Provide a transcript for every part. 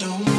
don't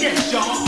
Yes, y'all.